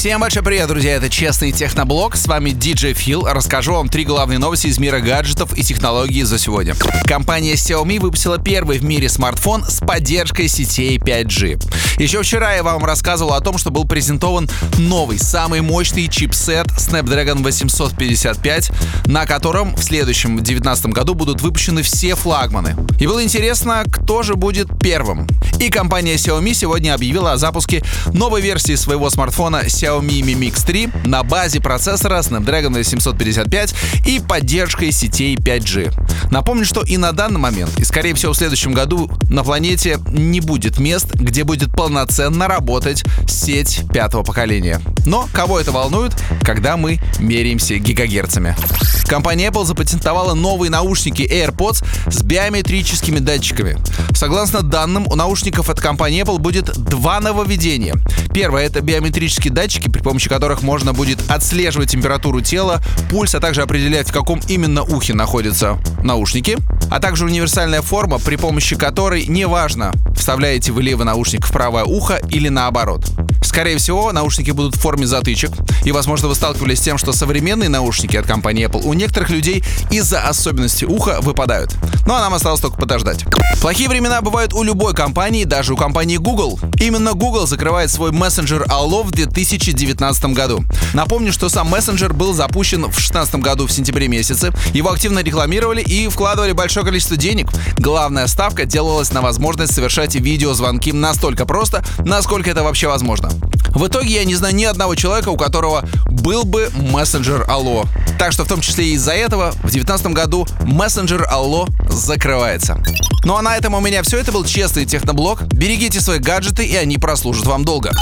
Всем большой привет, друзья! Это Честный Техноблог. С вами DJ Фил. Расскажу вам три главные новости из мира гаджетов и технологий за сегодня. Компания Xiaomi выпустила первый в мире смартфон с поддержкой сетей 5G. Еще вчера я вам рассказывал о том, что был презентован новый, самый мощный чипсет Snapdragon 855, на котором в следующем 2019 году будут выпущены все флагманы. И было интересно, кто же будет первым. И компания Xiaomi сегодня объявила о запуске новой версии своего смартфона Xiaomi Mi Mix 3 на базе процессора Snapdragon 855 и поддержкой сетей 5G. Напомню, что и на данный момент, и скорее всего в следующем году на планете не будет мест, где будет полноценно работать сеть пятого поколения. Но кого это волнует, когда мы меряемся гигагерцами? Компания Apple запатентовала новые наушники AirPods с биометрическими датчиками. Согласно данным, у наушников от компании Apple будет два нововведения. Первое — это биометрические датчики, при помощи которых можно будет отслеживать температуру тела, пульс, а также определять, в каком именно ухе находятся наушники. А также универсальная форма, при помощи которой неважно, вставляете вы левый наушник в правое ухо или наоборот. Скорее всего, наушники будут в форме затычек, и, возможно, вы сталкивались с тем, что современные наушники от компании Apple у некоторых людей из-за особенностей уха выпадают. Ну а нам осталось только подождать. Плохие времена бывают у любой компании, даже у компании Google. Именно Google закрывает свой мессенджер Allo в 2019 году. Напомню, что сам мессенджер был запущен в 2016 году в сентябре месяце. Его активно рекламировали и вкладывали большое количество денег. Главная ставка делалась на возможность совершать видеозвонки настолько просто, насколько это вообще возможно. В итоге я не знаю ни одного человека, у которого был бы мессенджер Allo. Так что в том числе и из-за этого в 2019 году мессенджер Allo закрывается. Ну а на этом у меня все. Это был честный техноблог. Берегите свои гаджеты, и они прослужат вам долго.